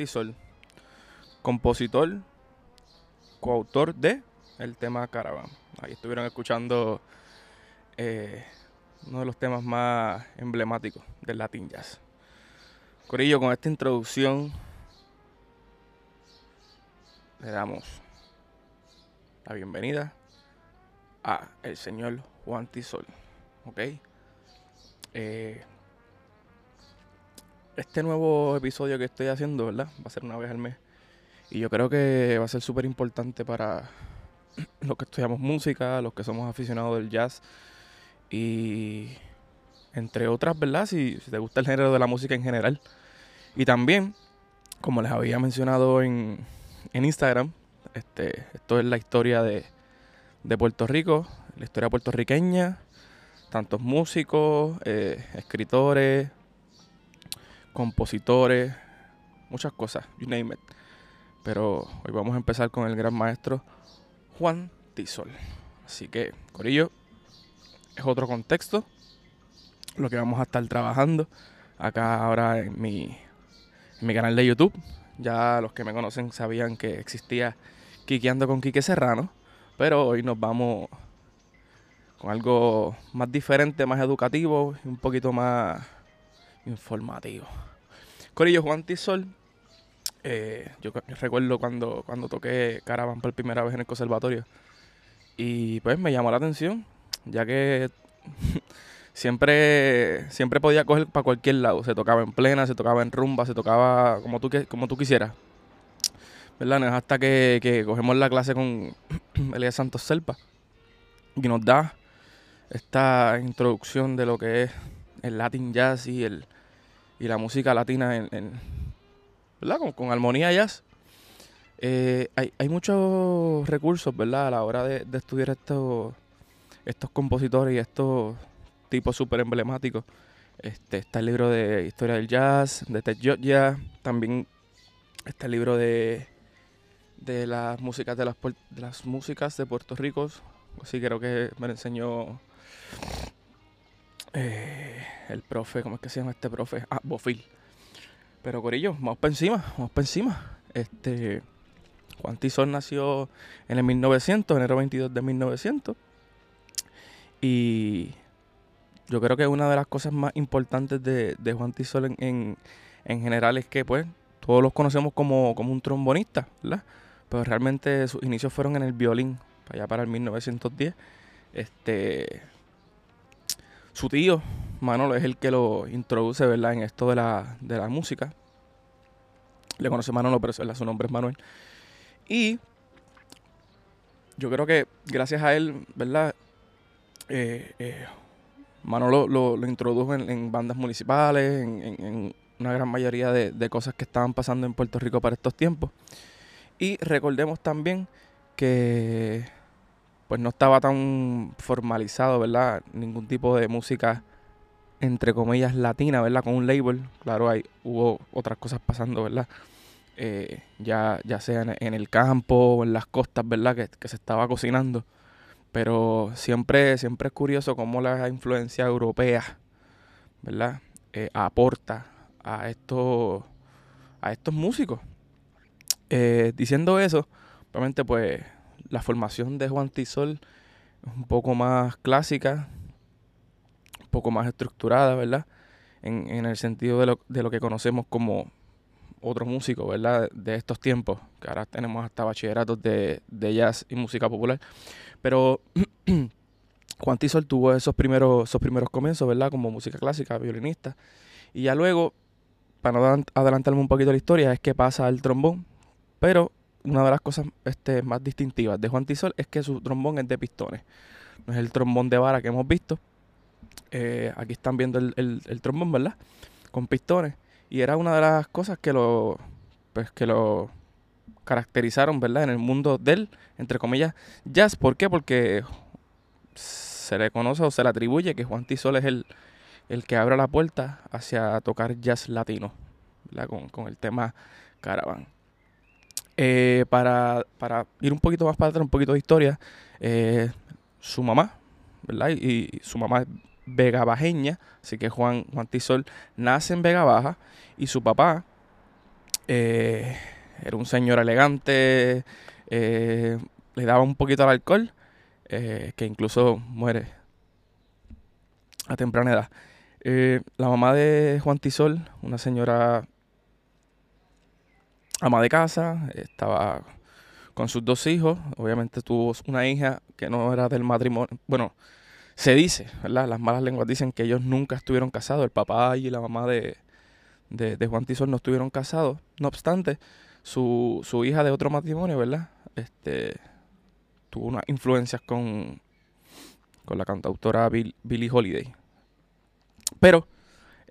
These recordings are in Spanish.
Tisol, compositor, coautor de el tema Caravan. Ahí estuvieron escuchando eh, uno de los temas más emblemáticos del Latin Jazz. Corillo, con esta introducción le damos la bienvenida a el señor Juan Tisol. ¿Ok? Eh, este nuevo episodio que estoy haciendo, ¿verdad? Va a ser una vez al mes. Y yo creo que va a ser súper importante para los que estudiamos música, los que somos aficionados del jazz. Y entre otras, ¿verdad? Si, te gusta el género de la música en general. Y también, como les había mencionado en, en Instagram, este, esto es la historia de, de Puerto Rico, la historia puertorriqueña, tantos músicos, eh, escritores, compositores, muchas cosas, you name it. Pero hoy vamos a empezar con el gran maestro Juan Tisol. Así que, Corillo, es otro contexto lo que vamos a estar trabajando acá ahora en mi, en mi canal de YouTube. Ya los que me conocen sabían que existía Quiqueando con Quique Serrano, pero hoy nos vamos con algo más diferente, más educativo y un poquito más informativo. Corillo Juan Tisol, eh, yo recuerdo cuando, cuando toqué Caravan por primera vez en el conservatorio y pues me llamó la atención, ya que siempre, siempre podía coger para cualquier lado, se tocaba en plena, se tocaba en rumba, se tocaba como tú, como tú quisieras. ¿Verdad? hasta que, que cogemos la clase con Elías Santos Selpa y nos da esta introducción de lo que es el Latin Jazz y, el, y la música latina en, ¿verdad? Con, armonía jazz. Eh, hay, hay, muchos recursos, ¿verdad? A la hora de, estudiar estos, estos compositores y estos tipos súper emblemáticos. Este, está el libro de Historia del Jazz, de Ted Georgia. También está el libro de, de las músicas de las, músicas de Puerto Rico. Así creo que me lo enseñó eh, el profe, ¿cómo es que se llama este profe? Ah, Bofil. Pero Corillo, vamos para encima, vamos para encima. Este, Juan Tizón nació en el 1900, enero 22 de 1900. Y yo creo que una de las cosas más importantes de, Juan Tizón en, general es que, pues, todos los conocemos como, como un trombonista, ¿verdad? Pero realmente sus inicios fueron en el violín, allá para el 1910. Este, su tío, Manolo, es el que lo introduce, ¿verdad? En esto de la, de la música. Le conoce Manolo, pero su nombre es Manuel. Y yo creo que gracias a él, ¿verdad? Eh, eh, Manolo lo, introdujo en, bandas municipales, en, una gran mayoría de, de, cosas que estaban pasando en Puerto Rico para estos tiempos. Y recordemos también que pues no estaba tan formalizado, ¿verdad? Ningún tipo de música, entre comillas, latina, ¿verdad? Con un label. Claro, hay, hubo otras cosas pasando, ¿verdad? Eh, ya, ya sea en, el campo o en las costas, ¿verdad? Que, se estaba cocinando. Pero siempre, siempre es curioso cómo la influencia europea, ¿verdad? Eh, aporta a estos, a estos músicos. Eh, diciendo eso, obviamente pues la formación de Juan Tisol es un poco más clásica, un poco más estructurada, ¿verdad? En, el sentido de lo, de lo, que conocemos como otros músicos, ¿verdad? De estos tiempos, que ahora tenemos hasta bachilleratos de, jazz y música popular. Pero Juan Tisol tuvo esos primeros, esos primeros comienzos, ¿verdad? Como música clásica, violinista. Y ya luego, para no adelantarme un poquito la historia, es que pasa al trombón, pero una de las cosas este, más distintivas de Juan Tisol es que su trombón es de pistones. No es el trombón de vara que hemos visto. Eh, aquí están viendo el, trombón, ¿verdad? Con pistones. Y era una de las cosas que lo, pues, que lo caracterizaron, ¿verdad? En el mundo del, entre comillas, jazz. ¿Por qué? Porque se le conoce o se le atribuye que Juan Tisol es el, el que abre la puerta hacia tocar jazz latino, ¿verdad? Con, con el tema Caravan. Eh, para, ir un poquito más para atrás, un poquito de historia, eh, su mamá, ¿verdad? Y, su mamá es Vega Bajeña, así que Juan, Juan Tisol nace en Vega Baja y su papá Eh, era un señor elegante, le daba un poquito al alcohol, que incluso muere a temprana edad. la mamá de Juan Tisol, una señora ama de casa, estaba con sus dos hijos, obviamente tuvo una hija que no era del matrimonio, bueno, se dice, ¿verdad? Las malas lenguas dicen que ellos nunca estuvieron casados, el papá y la mamá de, de, Juan Tisol no estuvieron casados. No obstante, su, su, hija de otro matrimonio, ¿verdad? Este, tuvo unas influencias con, con la cantautora Billie Holiday. Pero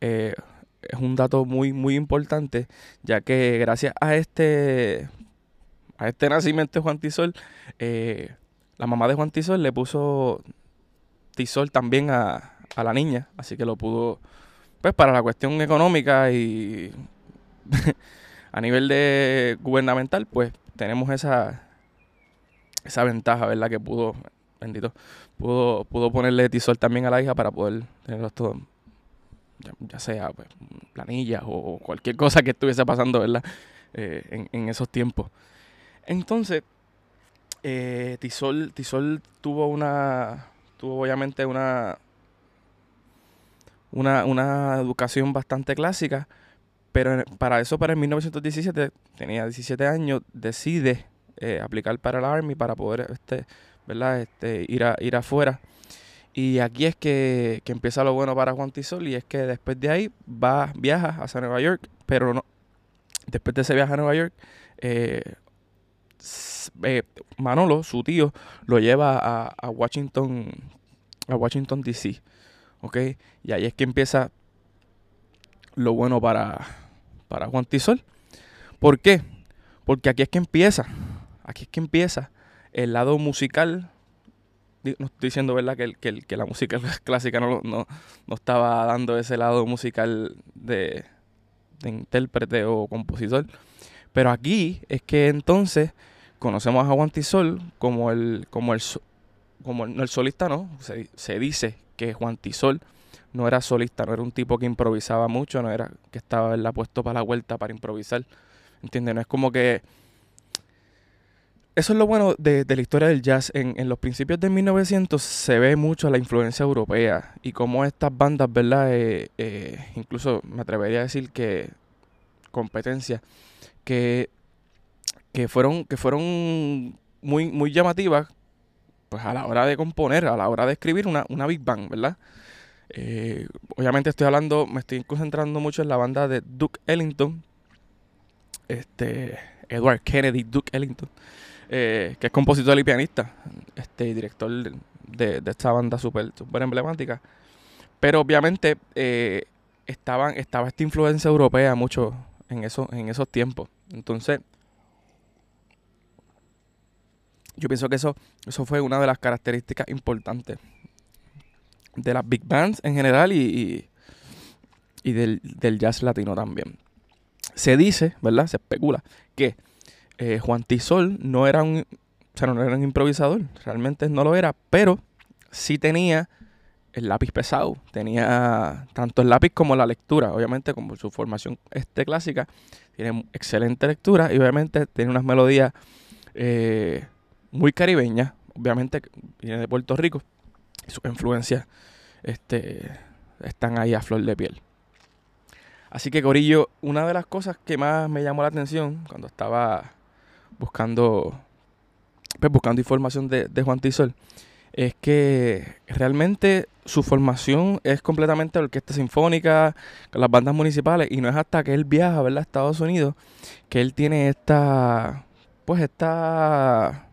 eh, es un dato muy, muy importante, ya que gracias a este, a este nacimiento de Juan Tisol, eh, la mamá de Juan Tisol le puso Tisol también a, a la niña, así que lo pudo pues para la cuestión económica y a nivel de gubernamental, pues tenemos esa, esa ventaja, ¿verdad? Que pudo, bendito, pudo, pudo ponerle tisol también a la hija para poder tenerlos todos, ya, sea pues, planillas o cualquier cosa que estuviese pasando, ¿verdad? Eh, en, esos tiempos. Entonces, eh, Tisol, Tisol tuvo una, tuvo obviamente una, una, una educación bastante clásica, pero para eso, para el 1917, tenía 17 años, decide eh, aplicar para el Army para poder este, ¿verdad? Este, ir, a, ir afuera. Y aquí es que, empieza lo bueno para Juan Tisol y es que después de ahí va, viaja hacia Nueva York, pero no, después de ese viaje a Nueva York, eh, eh, Manolo, su tío, lo lleva a, a Washington, a Washington DC. ¿ok? Y ahí es que empieza lo bueno para, para Juan Tisol. ¿Por qué? Porque aquí es que empieza, aquí es que empieza el lado musical. No estoy diciendo, ¿verdad?, que, que, que la música clásica no, no, no, estaba dando ese lado musical de, intérprete o compositor. Pero aquí es que entonces conocemos a Juan Tisol como el, como el, como el, solista, ¿no? Se, dice que Juan Tisol no era solista, no era un tipo que improvisaba mucho, no era que estaba la puesto para la vuelta para improvisar. ¿Entiendes? No es como que... Eso es lo bueno de, la historia del jazz. En, los principios de 1900 se ve mucho la influencia europea y cómo estas bandas, ¿verdad? Eh, eh, incluso me atrevería a decir que competencia, que, que fueron, que fueron muy, muy llamativas pues a la hora de componer, a la hora de escribir una, una Big Bang, ¿verdad? Eh, obviamente estoy hablando, me estoy concentrando mucho en la banda de Duke Ellington, este, Edward Kennedy Duke Ellington, eh, que es compositor y pianista, este, director de, esta banda súper super emblemática. Pero obviamente eh, estaba esta influencia europea mucho en, eso, en esos tiempos. Entonces, yo pienso que eso, eso fue una de las características importantes de las big bands en general y, y, del, jazz latino también. Se dice, ¿verdad? Se especula que eh, Juan Tisol no era un, o sea, no era un improvisador, realmente no lo era, pero sí tenía el lápiz pesado, tenía tanto el lápiz como la lectura, obviamente como su formación este clásica, tiene excelente lectura y obviamente tiene unas melodías eh, muy caribeña, obviamente viene de Puerto Rico, y sus influencias este, están ahí a flor de piel. Así que Corillo, una de las cosas que más me llamó la atención cuando estaba buscando, pues, buscando información de, de Juan Tisol, es que realmente su formación es completamente orquesta sinfónica, las bandas municipales, y no es hasta que él viaja a Estados Unidos que él tiene esta, pues esta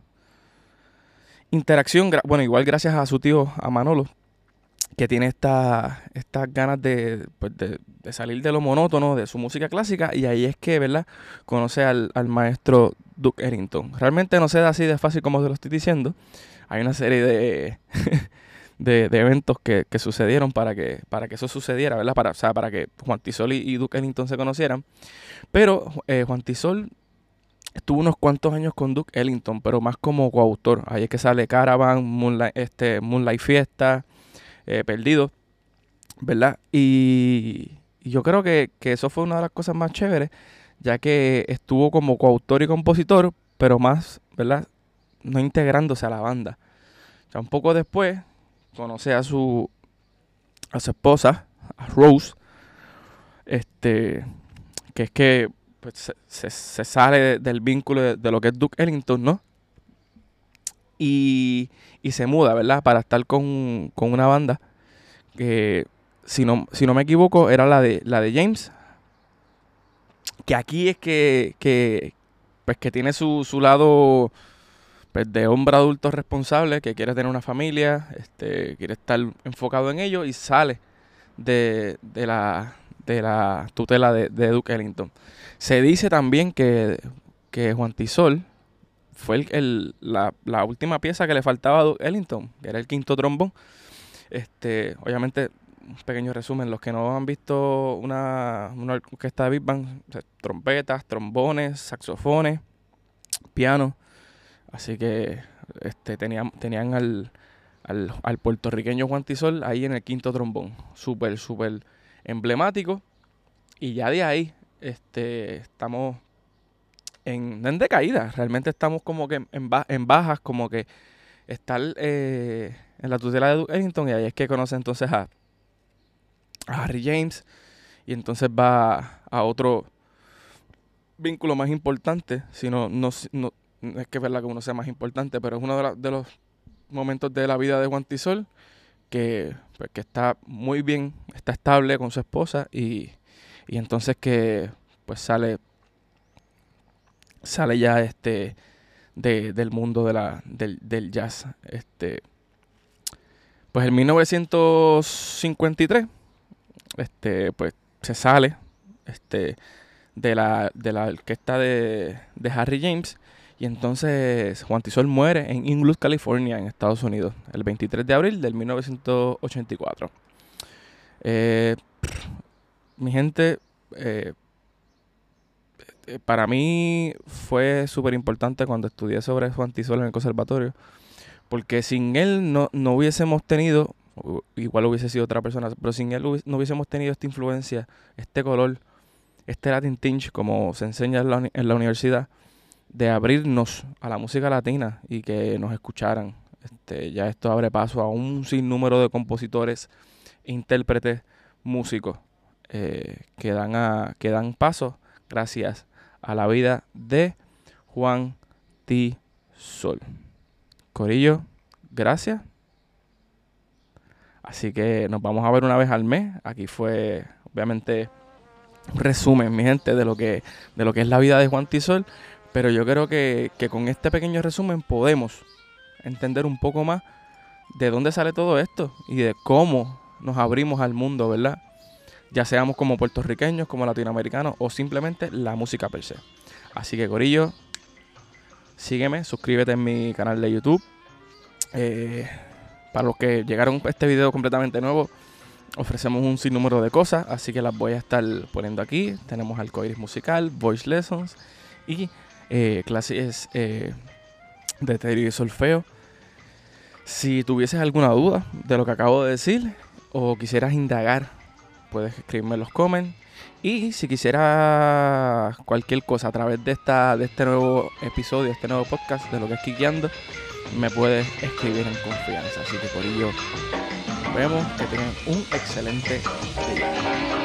interacción, bueno, igual gracias a su tío, a Manolo, que tiene estas ganas pues, de, de, salir de lo monótono de su música clásica y ahí es que, ¿verdad? Conoce al, maestro Duke Ellington. Realmente no da así de fácil como se lo estoy diciendo. Hay una serie de, de, eventos que, sucedieron para que, para que eso sucediera, ¿verdad? Para, o sea, para que Juan Tisol y, Duke Ellington se conocieran. Pero eh, Juan Tisol Estuvo unos cuantos años con Duke Ellington, pero más como coautor. Ahí es que sale Caravan, Moonlight, este, Moonlight Fiesta, eh, Perdido, ¿verdad? Y, yo creo que, eso fue una de las cosas más chéveres, ya que estuvo como coautor y compositor, pero más, ¿verdad? No integrándose a la banda. Ya un poco después conoce a su, a su esposa, a Rose, este, que es que pues, se, sale del vínculo de, lo que es Duke Ellington, ¿no? Y, y se muda, ¿verdad? Para estar con, con una banda que, si no, si no me equivoco, era la de, la de James. Que aquí es que, que pues que tiene su, su lado pues, de hombre adulto responsable, que quiere tener una familia, este, quiere estar enfocado en ello y sale de, de la, de la tutela de, Duke Ellington. Se dice también que, que Juan Tisol fue el, la, la, última pieza que le faltaba a Duke Ellington, que era el quinto trombón. Este, obviamente, un pequeño resumen, los que no han visto una, una orquesta de Big Bang, trompetas, trombones, saxofones, piano. Así que este, tenían, tenían al, al, al puertorriqueño Juan Tisol ahí en el quinto trombón. Súper, súper emblemático. Y ya de ahí este, estamos en, en decaída. Realmente estamos como que en, bajas, como que estar eh, en la tutela de Ellington. Y ahí es que conoce entonces a, Harry James. Y entonces va a otro vínculo más importante. sino no, no, es que es verdad que uno sea más importante, pero es uno de, de los momentos de la vida de Juan Tisol que, pues, que está muy bien, está estable con su esposa y, y entonces que pues sale sale ya este de, del mundo de la, del, del jazz. Este, pues en 1953 este, pues se sale este, de, la, de la orquesta de, de Harry James y entonces Juan Tisol muere en Inglewood, California, en Estados Unidos, el 23 de abril del 1984. Eh, mi gente, eh, para mí fue súper importante cuando estudié sobre Juan Tisol en el conservatorio, porque sin él no, no hubiésemos tenido, igual hubiese sido otra persona, pero sin él no hubiésemos tenido esta influencia, este color, este Latin tinge, como se enseña en la, en la universidad de abrirnos a la música latina y que nos escucharan. Este, ya esto abre paso a un sinnúmero de compositores, intérpretes, músicos eh, que, dan a, que dan paso gracias a la vida de Juan T. Sol. Corillo, gracias. Así que nos vamos a ver una vez al mes. Aquí fue, obviamente, un resumen, mi gente, de lo que, de lo que es la vida de Juan Tisol. Pero yo creo que, con este pequeño resumen podemos entender un poco más de dónde sale todo esto y de cómo nos abrimos al mundo, ¿verdad? Ya seamos como puertorriqueños, como latinoamericanos o simplemente la música per se. Así que, Corillo, sígueme, suscríbete en mi canal de YouTube. Eh, para los que llegaron a este video completamente nuevo, ofrecemos un sinnúmero de cosas, así que las voy a estar poniendo aquí. Tenemos Alcoiris Musical, Voice Lessons y eh, clases eh, de teoría y solfeo. Si tuvieses alguna duda de lo que acabo de decir o quisieras indagar, puedes escribirme en los comments. Y si quisieras cualquier cosa a través de, esta, de este nuevo episodio, este nuevo podcast de lo que es Quiqueando, me puedes escribir en confianza. Así que por ello, nos vemos, que tengan un excelente día.